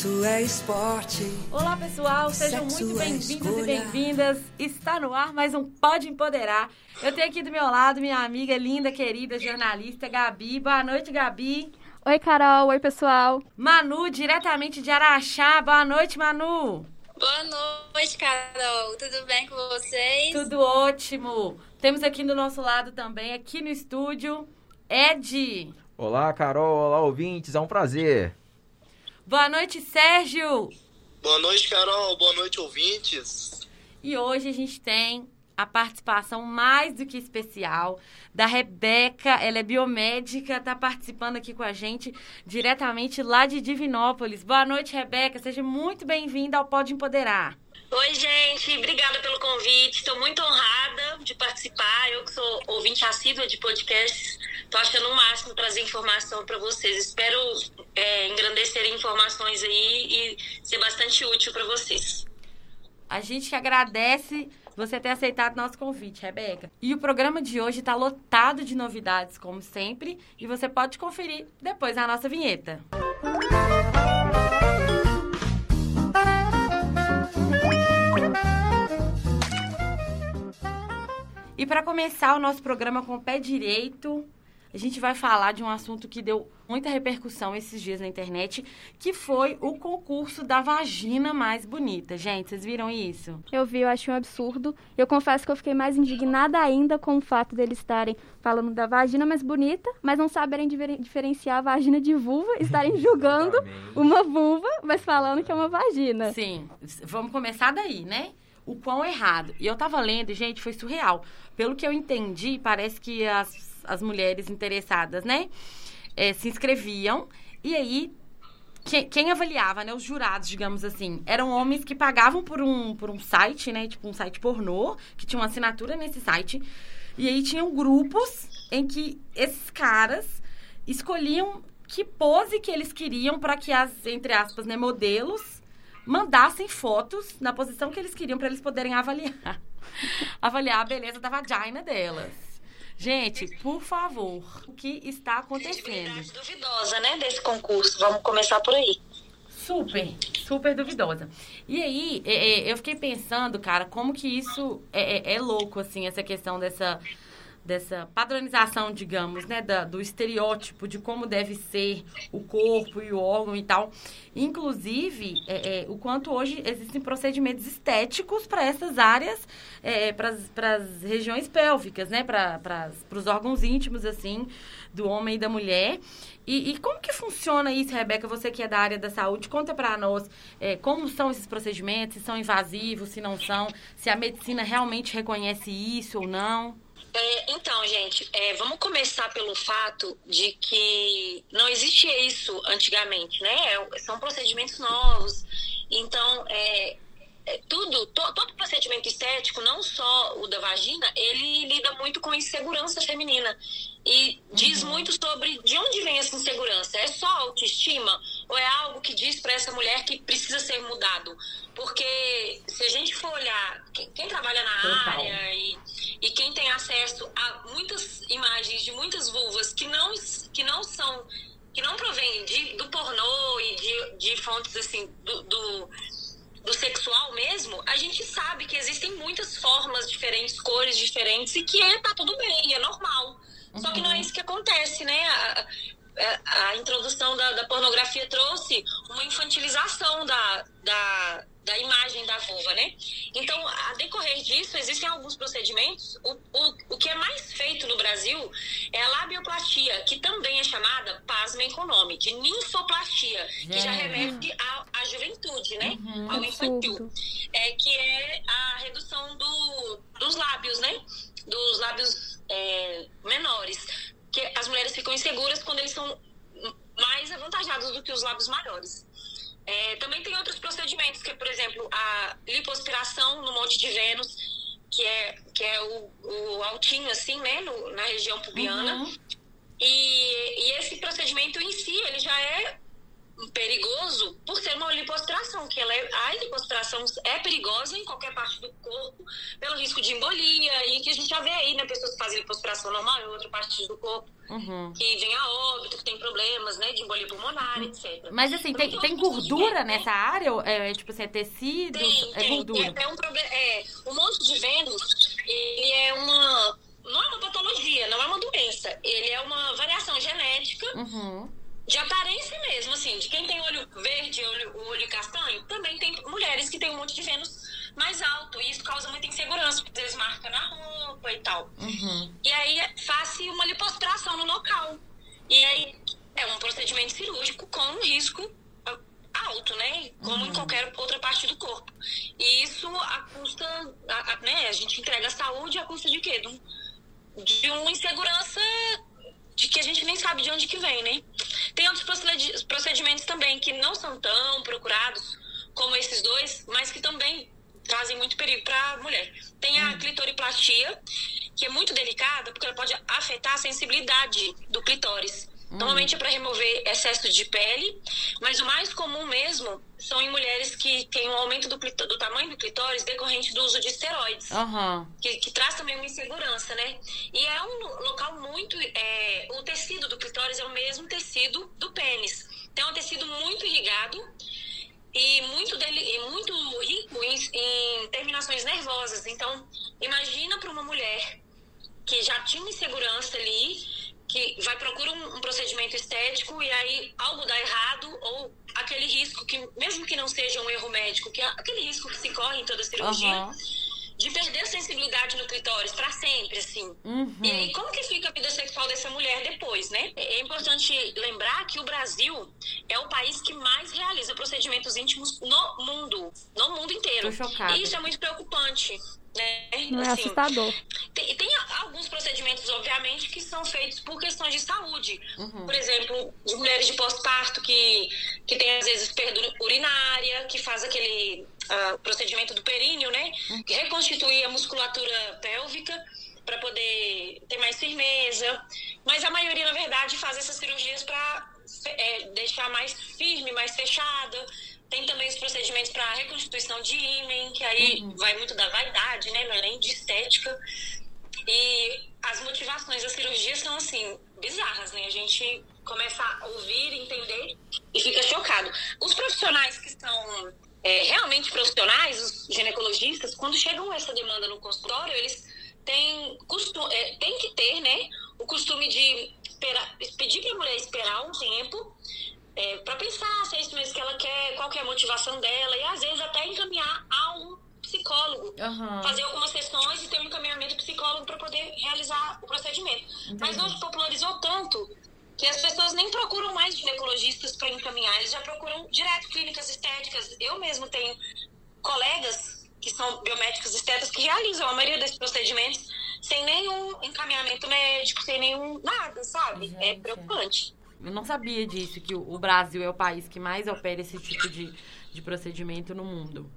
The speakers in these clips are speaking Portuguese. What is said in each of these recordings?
Sexo é esporte. Olá, pessoal, sejam Sexo muito é bem-vindos e escolha. bem-vindas. Está no ar mais um Pode Empoderar. Eu tenho aqui do meu lado minha amiga linda, querida jornalista Gabi. Boa noite, Gabi. Oi, Carol. Oi, pessoal. Manu, diretamente de Araxá. Boa noite, Manu. Boa noite, Carol. Tudo bem com vocês? Tudo ótimo. Temos aqui do nosso lado também, aqui no estúdio, Ed. Olá, Carol. Olá, ouvintes. É um prazer. Boa noite, Sérgio. Boa noite, Carol. Boa noite, ouvintes. E hoje a gente tem a participação mais do que especial da Rebeca. Ela é biomédica, está participando aqui com a gente diretamente lá de Divinópolis. Boa noite, Rebeca. Seja muito bem-vinda ao Pode Empoderar. Oi, gente, obrigada pelo convite. Estou muito honrada de participar. Eu que sou ouvinte assídua de podcasts, estou achando o máximo trazer informação para vocês. Espero é, engrandecer informações aí e ser bastante útil para vocês. A gente agradece você ter aceitado nosso convite, Rebeca. E o programa de hoje está lotado de novidades, como sempre, e você pode conferir depois na nossa vinheta. E para começar o nosso programa com o pé direito, a gente vai falar de um assunto que deu muita repercussão esses dias na internet, que foi o concurso da vagina mais bonita. Gente, vocês viram isso? Eu vi, eu achei um absurdo. Eu confesso que eu fiquei mais indignada ainda com o fato deles estarem falando da vagina mais bonita, mas não saberem diferenciar a vagina de vulva, estarem julgando uma vulva, mas falando que é uma vagina. Sim, vamos começar daí, né? O quão errado. E eu tava lendo, gente, foi surreal. Pelo que eu entendi, parece que as, as mulheres interessadas, né, eh, se inscreviam e aí que- quem avaliava, né, os jurados, digamos assim, eram homens que pagavam por um, por um site, né, tipo um site pornô, que tinha uma assinatura nesse site. E aí tinham grupos em que esses caras escolhiam que pose que eles queriam para que as, entre aspas, né, modelos mandassem fotos na posição que eles queriam para eles poderem avaliar. avaliar a beleza da vagina delas. Gente, por favor, o que está acontecendo? Duvidosa, né, desse concurso. Vamos começar por aí. Super, super duvidosa. E aí, é, é, eu fiquei pensando, cara, como que isso é, é- é louco, assim, essa questão dessa, dessa padronização, digamos, né, da- do estereótipo de como deve ser o corpo e o órgão e tal. Inclusive, é, é, o quanto hoje existem procedimentos estéticos para essas áreas, para as regiões pélvicas, né, para os órgãos íntimos, assim, do homem e da mulher. E, e como que funciona isso, Rebeca? Você que é da área da saúde, conta para nós é, como são esses procedimentos, se são invasivos, se não são, se a medicina realmente reconhece isso ou não. É, então, gente, é, vamos começar pelo fato de que não existia isso antigamente, né? É, São procedimentos novos. Então, é, é, tudo, to- todo procedimento estético, não só o da vagina, ele lida muito com insegurança feminina. E diz muito sobre de onde vem essa insegurança. É só autoestima ou é algo que diz para essa mulher que precisa ser mudado? Porque se a gente for olhar, quem, quem trabalha na Total. área e, e quem tem acesso a muitas imagens de muitas vulvas que não, que não são, que não provêm de, do pornô e de, de fontes assim, do, do, do sexual mesmo, a gente sabe que existem muitas formas diferentes, cores diferentes e que é, tá tudo bem, é normal. Só que não é isso que acontece, né? A, a- a introdução da, da pornografia trouxe uma infantilização da, da, da imagem da vulva, né? Então, a decorrer disso, existem alguns procedimentos. O, o, o que é mais feito no Brasil é a labioplastia, que também é chamada, pasmem com o nome, de ninfoplastia, que já Gente. remete à, à juventude, né? Uhum. Ao infantil é, que é a redução do, dos lábios, né? Dos lábios é, menores. Que as mulheres ficam inseguras quando eles são mais avantajados do que os lábios maiores. É, também tem outros procedimentos, que é, por exemplo, a lipoaspiração no Monte de Vênus, que é, que é o, o altinho, assim, né? no- na região pubiana. Uhum. E, e esse procedimento em si, ele já é perigoso por ser uma lipoaspiração, que ela é, a lipoaspiração é perigosa em qualquer parte do corpo, pelo risco de embolia, e que a gente já vê aí, né, pessoas que fazem lipoaspiração normal em outra parte do corpo, Uhum. que vem a óbito, que tem problemas, né, de embolia pulmonar, etc. Mas assim, tem, tem gordura nessa área? Ou É, tipo assim, é tecido? Tem, é tem. gordura? É, é um problema. É, o monte de Vênus, ele é uma. Não é uma patologia, não é uma doença. Ele é uma variação genética Uhum. De aparência mesmo, assim, de quem tem olho verde, olho, o olho castanho, também tem mulheres que têm um monte de Vênus mais alto, e isso causa muita insegurança, porque às vezes marca na roupa e tal. Uhum. E aí faz uma lipoaspiração no local. E aí é um procedimento cirúrgico com um risco alto, né? Como em qualquer outra parte do corpo. E isso a custa, a, a- né? A gente entrega a saúde a custa de quê? De, um- de uma insegurança de que a gente nem sabe de onde que vem, né? Tem outros procedi- procedimentos também que não são tão procurados como esses dois, mas que também trazem muito perigo para a mulher. Tem a clitoriplastia, que é muito delicada, porque ela pode afetar a sensibilidade do clitóris. Normalmente é para remover excesso de pele, mas o mais comum mesmo são em mulheres que têm um aumento do, do tamanho do clitóris decorrente do uso de esteroides Aham. que, que traz também uma insegurança, né? E é um lo- local muito. é, o tecido do clitóris é o mesmo tecido do pênis. Então é um tecido muito irrigado e muito, deli, e muito rico em, em terminações nervosas. Então, imagina para uma mulher que já tinha uma insegurança ali, que vai procurar um, um procedimento estético e aí algo dá errado ou aquele risco que, mesmo que não seja um erro médico, que é aquele risco que se corre em toda cirurgia, Aham. de perder a sensibilidade no clitóris para sempre, assim. Uhum. E aí, como que fica a vida sexual dessa mulher depois, né? É importante lembrar que o Brasil é o país que mais realiza procedimentos íntimos no mundo, no mundo inteiro. Tô chocada. E isso é muito preocupante, né? Não é Assim, assustador. tem, tem alguns procedimentos, obviamente, que são feitos por questões de saúde. Por exemplo, de mulheres de pós-parto que, que tem, às vezes, perda urinária, que faz aquele ah, procedimento do períneo, né? Que reconstitui a musculatura pélvica para poder ter mais firmeza. Mas a maioria, na verdade, faz essas cirurgias para deixar mais firme, mais fechada. Tem também os procedimentos para reconstituição de ímen, que aí vai muito da vaidade, né? Não é nem de estética. E as motivações da cirurgia são, assim, bizarras, né? A gente começa a ouvir, entender e fica chocado. Os profissionais que são é, realmente profissionais, os ginecologistas, quando chegam essa demanda no consultório, eles têm, costu é, têm que ter, né, o costume de esperar, pedir para a mulher esperar um tempo é, para pensar se é isso mesmo que ela quer, qual que é a motivação dela, e às vezes até encaminhar a um psicólogo Aham. fazer algumas sessões e ter um encaminhamento psicólogo para poder realizar o procedimento. Mas hoje popularizou tanto que as pessoas nem procuram mais ginecologistas para encaminhar, eles já procuram direto clínicas estéticas. Eu mesmo tenho colegas que são biomédicos estéticos que realizam a maioria desses procedimentos sem nenhum encaminhamento médico, sem nenhum nada, sabe? É Gente. preocupante. Eu não sabia disso, que o o Brasil é o país que mais opera esse tipo de, de procedimento no mundo.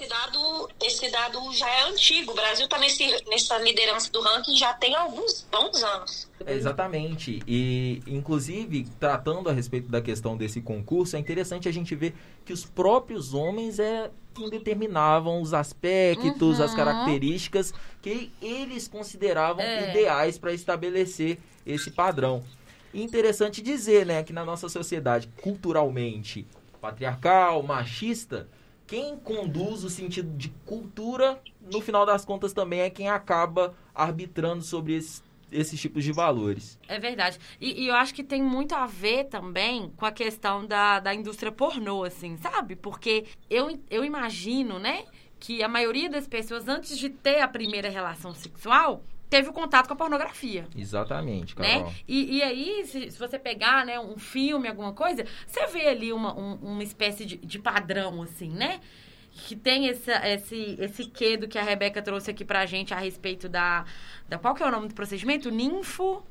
Esse dado, esse dado já é antigo. O Brasil está nessa liderança do ranking já tem alguns bons anos. Exatamente. E, inclusive, tratando a respeito da questão desse concurso, é interessante a gente ver que os próprios homens é quem determinavam os aspectos, as Uhum. características que eles consideravam É. ideais para estabelecer esse padrão. E interessante dizer, né, que na nossa sociedade culturalmente patriarcal, machista, quem conduz o sentido de cultura, no final das contas, também é quem acaba arbitrando sobre esses, esses tipos de valores. É verdade. E, e eu acho que tem muito a ver também com a questão da, da indústria pornô, assim, sabe? Porque eu, eu imagino, né, que a maioria das pessoas, antes de ter a primeira relação sexual, teve o contato com a pornografia. Exatamente, Carol. né? E, e aí, se, se você pegar, né, um filme, alguma coisa, você vê ali uma, um- uma espécie de, de padrão, assim, né? Que tem essa, esse, esse quê do que a Rebeca trouxe aqui pra gente a respeito da, da... Qual que é o nome do procedimento? Ninfo...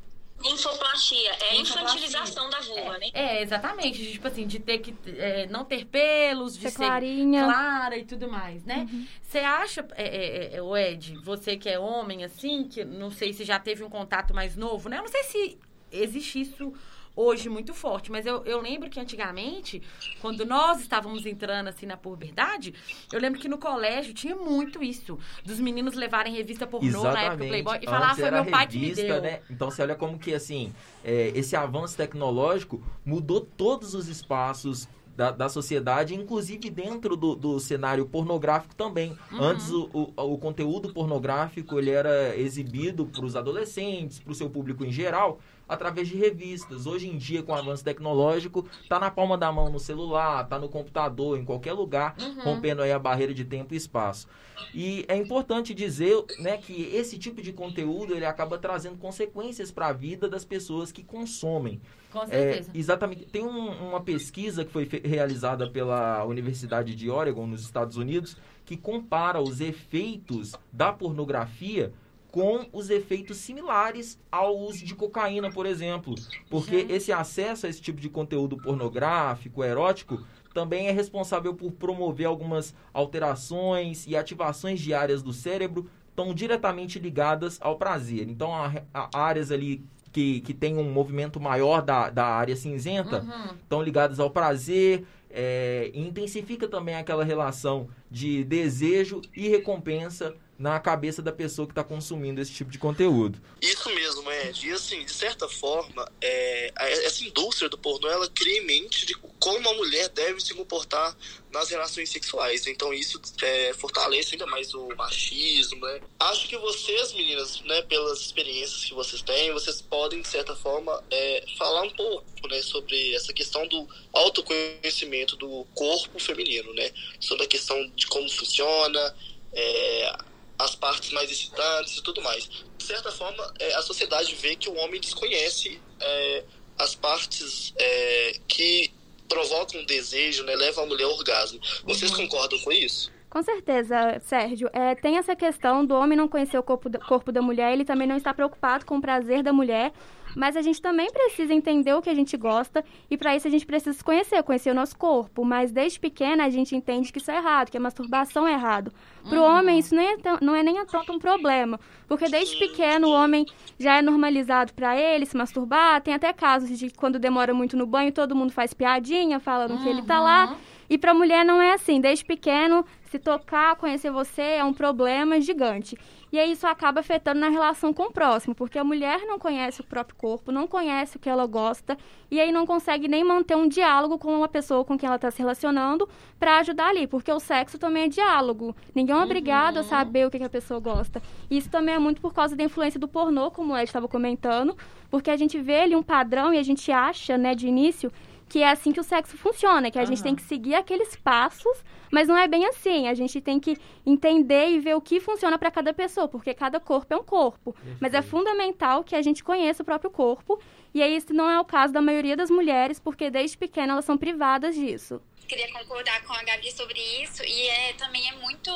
Infoplastia é a infantilização da vulva, né? É, exatamente. Tipo assim, de ter que é, não ter pelos, de Ser ser clarinha. clara e tudo mais, né? Você acha, é, é, é, o Ed, você que é homem, assim, que não sei se já teve um contato mais novo, né? Eu não sei se existe isso hoje muito forte. Mas eu, eu lembro que antigamente, quando nós estávamos entrando assim na puberdade, eu lembro que no colégio tinha muito isso. Dos meninos levarem revista pornô Exatamente. na época Playboy e falar, ah, foi meu pai revista, que me deu. Né? Então você olha como que assim, é, esse avanço tecnológico mudou todos os espaços da, da sociedade, inclusive dentro do, do cenário pornográfico também. Uhum. Antes o, o, o conteúdo pornográfico ele era exibido para os adolescentes, para o seu público em geral, através de revistas. Hoje em dia, com o avanço tecnológico, tá na palma da mão no celular, tá no computador, em qualquer lugar, Uhum. rompendo aí a barreira de tempo e espaço. E é importante dizer, né, que esse tipo de conteúdo ele acaba trazendo consequências para a vida das pessoas que consomem. Com É, certeza. exatamente. Tem um- uma pesquisa que foi realizada pela Universidade de Oregon, nos Estados Unidos, que compara os efeitos da pornografia com os efeitos similares ao uso de cocaína, por exemplo. Porque Gente. esse acesso a esse tipo de conteúdo pornográfico, erótico, também é responsável por promover algumas alterações e ativações de áreas do cérebro estão diretamente ligadas ao prazer. Então, há, há áreas ali que, que tem um movimento maior da, da área cinzenta Uhum. estão ligadas ao prazer é, intensifica também aquela relação de desejo e recompensa na cabeça da pessoa que está consumindo esse tipo de conteúdo. Isso mesmo, Ed. E assim, de certa forma, é, essa indústria do pornô, ela cria em mente de como a mulher deve se comportar nas relações sexuais. Então isso é, fortalece ainda mais o machismo, né? Acho que vocês, meninas, né, pelas experiências que vocês têm, vocês podem, de certa forma, é, falar um pouco, né, sobre essa questão do autoconhecimento do corpo feminino, né? Sobre a questão de como funciona, é, as partes mais excitantes e tudo mais. De certa forma, é, a sociedade vê que o homem desconhece é, as partes é, que provocam desejo, né, levam a mulher ao orgasmo. Vocês concordam com isso? Com certeza, Sérgio. É, tem essa questão do homem não conhecer o corpo corpo da mulher, ele também não está preocupado com o prazer da mulher, mas a gente também precisa entender o que a gente gosta e para isso a gente precisa se conhecer, conhecer o nosso corpo. Mas desde pequena a gente entende que isso é errado, que a masturbação é errado. Para o homem isso nem é tão- não é nem tanto um problema, porque desde pequeno o homem já é normalizado para ele se masturbar. Tem até casos de quando demora muito no banho, todo mundo faz piadinha falando que ele tá lá. E para mulher não é assim. Desde pequeno, se tocar, conhecer você é um problema gigante. E aí isso acaba afetando na relação com o próximo, porque a mulher não conhece o próprio corpo, não conhece o que ela gosta, e aí não consegue nem manter um diálogo com uma pessoa com quem ela está se relacionando para ajudar ali, porque o sexo também é diálogo. Ninguém é obrigado a saber o que, que a pessoa gosta. E isso também é muito por causa da influência do pornô, como o Ed estava comentando, porque a gente vê ali um padrão e a gente acha, né, de início, que é assim que o sexo funciona, que a gente tem que seguir aqueles passos, mas não é bem assim. A gente tem que entender e ver o que funciona para cada pessoa, porque cada corpo é um corpo. Mas é fundamental que a gente conheça o próprio corpo, e aí esse não é o caso da maioria das mulheres, porque desde pequena elas são privadas disso. Queria concordar com a Gabi sobre isso e é também é muito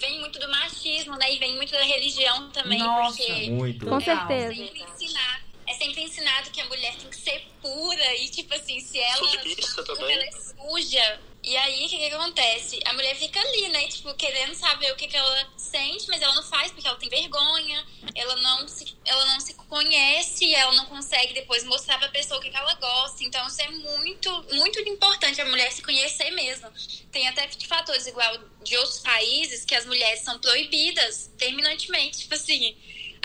vem muito do machismo, né? E vem muito da religião também, Nossa, porque Muito. Com é certeza. sempre ensinar é sempre ensinado que a mulher tem que ser pura e tipo assim, se ela também. ela é suja. E aí, o que, que acontece? A mulher fica ali, né? Tipo, querendo saber o que, que ela sente, mas ela não faz porque ela tem vergonha, ela não se, ela não se conhece, ela não consegue depois mostrar pra pessoa o que, que ela gosta. Então, isso é muito, muito importante a mulher se conhecer mesmo. Tem até fatores igual de outros países que as mulheres são proibidas terminantemente, tipo assim,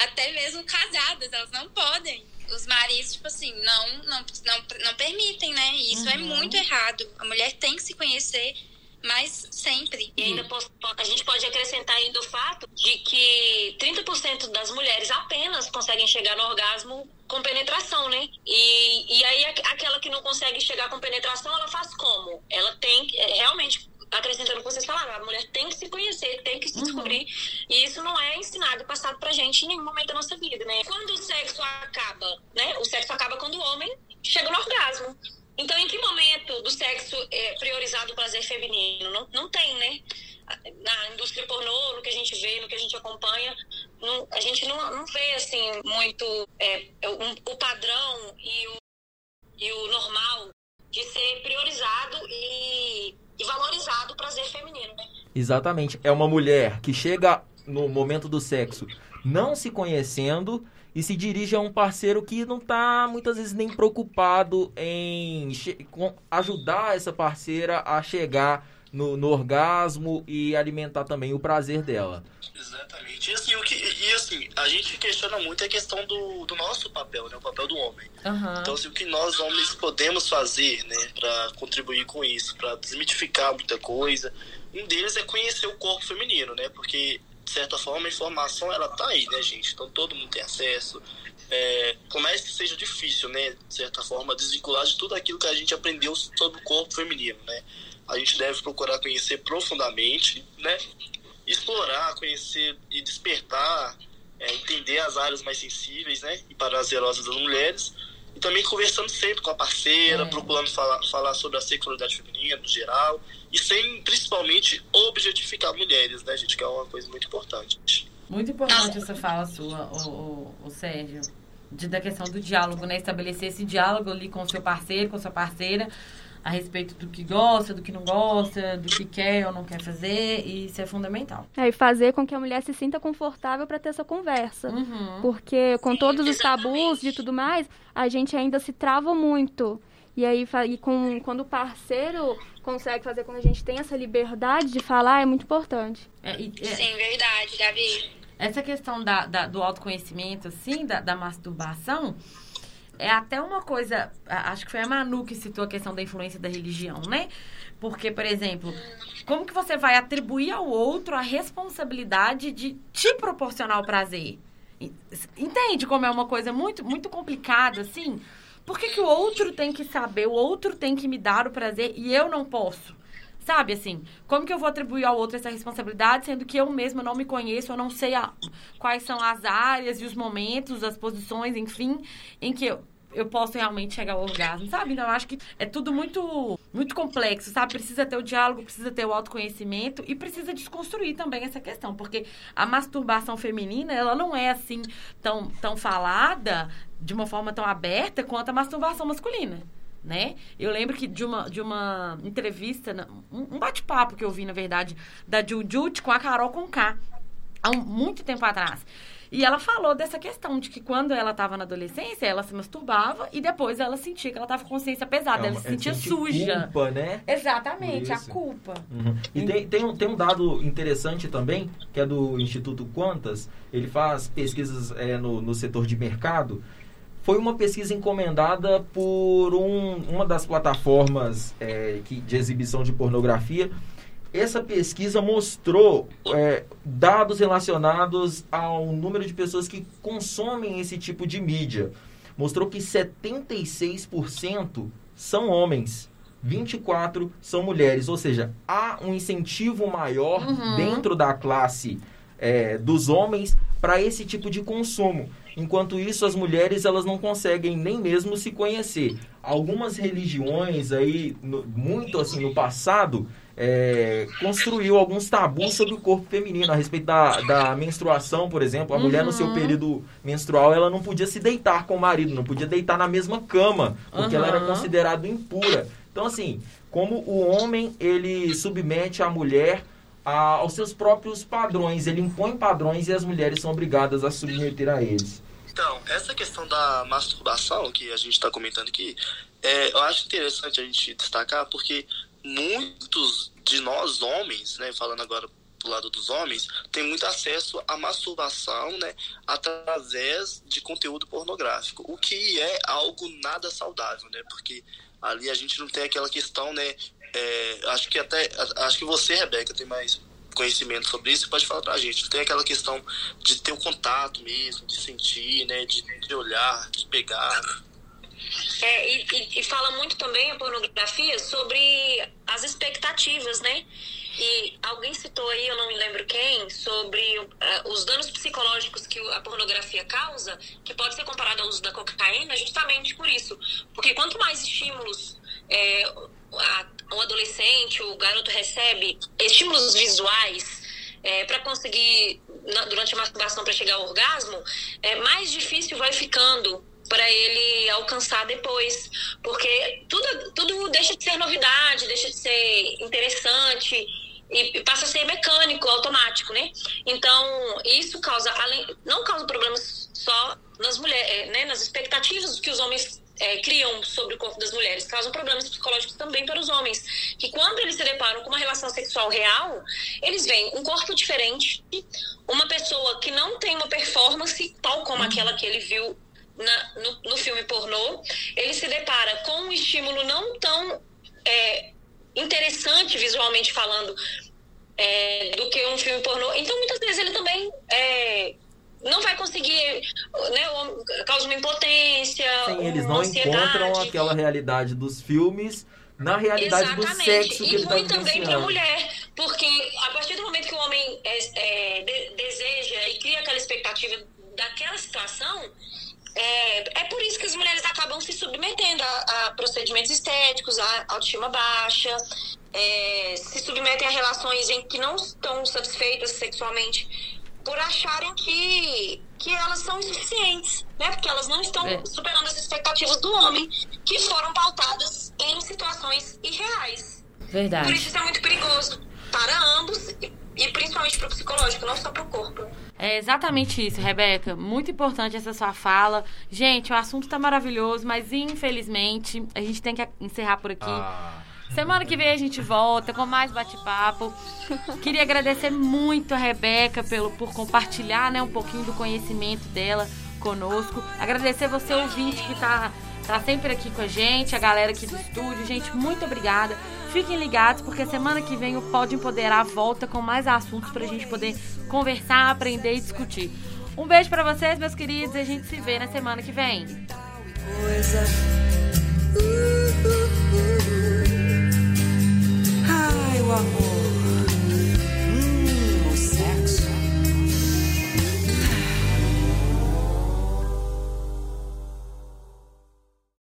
até mesmo casadas, elas não podem. Os maridos, tipo assim, não, não, não, não permitem, né? E isso é muito errado. A mulher tem que se conhecer, mas sempre. E ainda posso- a gente pode acrescentar ainda o fato de que 30% das mulheres apenas conseguem chegar no orgasmo com penetração, né? E, e aí aqu- aquela que não consegue chegar com penetração, ela faz como? Ela tem que- é, realmente acrescentando o que vocês falaram, a mulher tem que se conhecer, tem que se descobrir. E isso não é ensinado passado pra gente em nenhum momento da nossa vida, né? Quando o sexo acaba, né? O sexo acaba quando o homem chega no orgasmo. Então, em que momento do sexo é priorizado o prazer feminino? Não, não tem, né? Na indústria pornô, no que a gente vê, no que a gente acompanha, não- a gente não, não vê, assim, muito é, um- o padrão e o, e o normal de ser priorizado e, e valorizado o prazer feminino, né? Exatamente. É uma mulher que chega no momento do sexo, não se conhecendo e se dirige a um parceiro que não está muitas vezes nem preocupado em ajudar essa parceira a chegar no, no, orgasmo e alimentar também o prazer dela. Exatamente. E assim, o que, e assim, a gente questiona muito a questão do, do nosso papel, né? O papel do homem. Uhum. Então, assim, o que nós homens podemos fazer, né? Para contribuir com isso, para desmitificar muita coisa. Um deles é conhecer o corpo feminino, né? Porque, de certa forma, a informação, ela tá aí, né, gente? Então, todo mundo tem acesso. É, por mais que seja difícil, né? De certa forma, desvincular de tudo aquilo que a gente aprendeu sobre o corpo feminino, né? A gente deve procurar conhecer profundamente, né? Explorar, conhecer e despertar, é, entender as áreas mais sensíveis, né? E prazerosas das mulheres. E também conversando sempre com a parceira, é. procurando falar, falar sobre a sexualidade feminina no geral. E sem, principalmente, objetificar mulheres, né, gente? Que é uma coisa muito importante. Muito importante essa fala sua, o, o, o Sérgio. De, da questão do diálogo, né? Estabelecer esse diálogo ali com o seu parceiro, com sua parceira, a respeito do que gosta, do que não gosta, do que quer ou não quer fazer, e isso é fundamental. É, e fazer com que a mulher se sinta confortável para ter essa conversa. Uhum. Porque com todos os tabus e tudo mais, a gente ainda se trava muito. E aí, e com, quando o parceiro consegue fazer com que a gente tenha essa liberdade de falar, é muito importante. É, e, é, Sim, verdade, Gabi. Essa questão da, da, do autoconhecimento, assim, da, da masturbação, é até uma coisa. Acho que foi a Manu que citou a questão da influência da religião, né? Porque, por exemplo, como que você vai atribuir ao outro a responsabilidade de te proporcionar o prazer? Entende como é uma coisa muito, muito complicada, assim? Por que, que o outro tem que saber, o outro tem que me dar o prazer e eu não posso? Sabe, assim, como que eu vou atribuir ao outro essa responsabilidade, sendo que eu mesma não me conheço, eu não sei a, quais são as áreas e os momentos, as posições, enfim, em que eu, eu posso realmente chegar ao orgasmo, sabe? Então, eu acho que é tudo muito, muito complexo, sabe? Precisa ter o diálogo, precisa ter o autoconhecimento e precisa desconstruir também essa questão, porque a masturbação feminina, ela não é assim tão, tão falada de uma forma tão aberta quanto a masturbação masculina né? Eu lembro que de uma, de uma entrevista, um bate-papo que eu vi, na verdade, da Jujut com a Carol Conká, há um, muito tempo atrás. E ela falou dessa questão de que quando ela estava na adolescência, ela se masturbava e depois ela sentia que ela estava com consciência pesada, ela se sentia suja. culpa, né? Exatamente, a culpa. Uhum. E tem, tem, um, tem um dado interessante também, que é do Instituto Quantas, ele faz pesquisas é, no, no setor de mercado, foi uma pesquisa encomendada por um, uma das plataformas é, que, de exibição de pornografia. Essa pesquisa mostrou é, dados relacionados ao número de pessoas que consomem esse tipo de mídia. Mostrou que 76% são homens, 24 são mulheres, ou seja, há um incentivo maior uhum. dentro da classe é, dos homens para esse tipo de consumo. Enquanto isso, as mulheres elas não conseguem nem mesmo se conhecer. Algumas religiões aí, no, muito assim no passado, é, construiu alguns tabus sobre o corpo feminino a respeito da, da menstruação, por exemplo. A uhum. mulher no seu uhum. período menstrual ela não podia se deitar com o marido, não podia deitar na mesma cama, porque uhum. ela era uhum. considerada impura. Então assim, como o homem ele submete a mulher a, aos seus próprios padrões, ele impõe padrões e as mulheres são obrigadas a submeter a eles. Então, essa questão da masturbação que a gente está comentando aqui, é, eu acho interessante a gente destacar porque muitos de nós homens, né, falando agora do lado dos homens, tem muito acesso à masturbação, né, através de conteúdo pornográfico, o que é algo nada saudável, né, porque ali a gente não tem aquela questão, né, é, acho que até, acho que você, Rebeca, tem mais conhecimento sobre isso, pode falar pra gente. Tem aquela questão de ter o contato mesmo, de sentir, né? De, de olhar, de pegar. É, e, e, fala muito também a pornografia sobre as expectativas, né? E alguém citou aí, eu não me lembro quem, sobre uh, os danos psicológicos que a pornografia causa, que pode ser comparado ao uso da cocaína, justamente por isso. Porque quanto mais estímulos é, a, o adolescente, o garoto recebe estímulos visuais é, para conseguir, na, durante a masturbação, para chegar ao orgasmo, é, mais difícil vai ficando para ele alcançar depois. Porque tudo, tudo deixa de ser novidade, deixa de ser interessante. e passa a ser mecânico, automático, né? Então, isso causa, além, não causa problemas só nas mulheres, é, né, nas expectativas que os homens é, criam sobre o corpo das mulheres, causam problemas psicológicos também para os homens, que quando eles se deparam com uma relação sexual real, eles veem um corpo diferente, uma pessoa que não tem uma performance tal como aquela que ele viu na, no, no, filme pornô, ele se depara com um estímulo não tão é, interessante visualmente falando é, do que um filme pornô. Então, muitas vezes ele também é, não vai conseguir, né, causa uma impotência, Sim, eles não encontram aquela realidade dos filmes na realidade Exatamente. do sexo que e ele está também para a mulher, porque a partir do momento que o homem é, é, de, deseja e cria aquela expectativa daquela situação, é, é por isso que as mulheres acabam se submetendo a, a procedimentos estéticos, a autoestima baixa, é, se submetem a relações em que não estão satisfeitas sexualmente por acharem que, que elas são insuficientes, né? Porque elas não estão é. superando as expectativas do homem, que foram pautadas em situações irreais. Verdade. Por isso isso é muito perigoso para ambos e, e principalmente para o psicológico, não só para o corpo. É exatamente isso, Rebeca. Muito importante essa sua fala. Gente, o assunto está maravilhoso, mas infelizmente a gente tem que encerrar por aqui. Ah. Semana que vem a gente volta com mais bate-papo. Queria agradecer muito a Rebeca pelo, por compartilhar né, um pouquinho do conhecimento dela conosco. Agradecer você, ouvinte, que está Tá sempre aqui com a gente, a galera aqui do estúdio. Gente, muito obrigada. Fiquem ligados, porque semana que vem o Pode Empoderar volta com mais assuntos pra gente poder conversar, aprender e discutir. Um beijo para vocês, meus queridos, e a gente se vê na semana que vem. Ai, o amor.